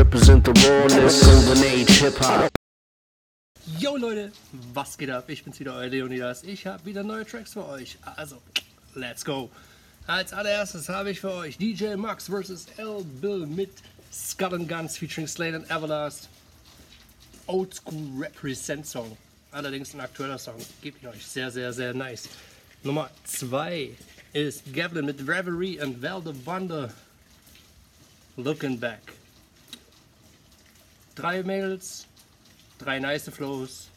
Represent the rawness, golden age hip hop. Yo Leute, was geht ab? Ich bin's wieder, euer Leonidas. Ich habe wieder neue Tracks für euch. Also, let's go. Als allererstes habe ich für euch DJ Max vs. L. Bill mit Skull and Guns featuring Slade and Everlast. Old School Represent Song. Allerdings ein aktueller Song. Gebe ich euch. Sehr, sehr, sehr nice. Nummer 2 ist Gavlin mit Reverie and Val the Wonder. Looking Back. Drei Mädels, drei nice Flows,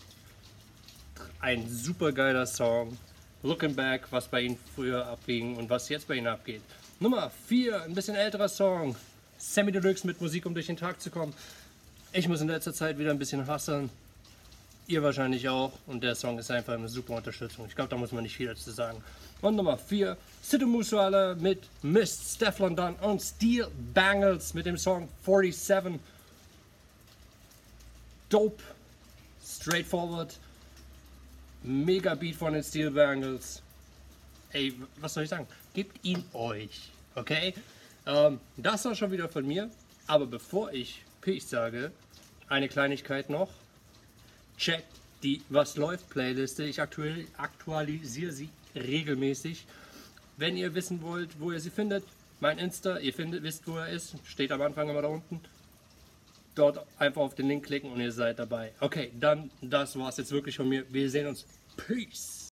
ein super geiler Song. Looking Back, was bei ihnen früher abging und was jetzt bei ihnen abgeht. Nummer 4, ein bisschen älterer Song. Sammy Deluxe mit Musik, um durch den Tag zu kommen. Ich muss in letzter Zeit wieder ein bisschen hasseln. Ihr wahrscheinlich auch. Und der Song ist einfach eine super Unterstützung. Ich glaube, da muss man nicht viel dazu sagen. Und Nummer 4, Sidhu Musuala mit Mist, Stefan Dunn und Steel Bangles mit dem Song 47. Dope, straightforward, mega Beat von den Steel Bangles. Ey, was soll ich sagen? Gebt ihn euch, okay? Ähm, das war schon wieder von mir. Aber bevor ich Peace sage, eine Kleinigkeit noch. Check die Was läuft Playliste. Ich aktuell, aktualisiere sie regelmäßig. Wenn ihr wissen wollt, wo ihr sie findet, mein Insta, ihr findet, wisst, wo er ist, steht am Anfang immer da unten. Dort einfach auf den Link klicken und ihr seid dabei. Okay, dann das war's jetzt wirklich von mir. Wir sehen uns. Peace.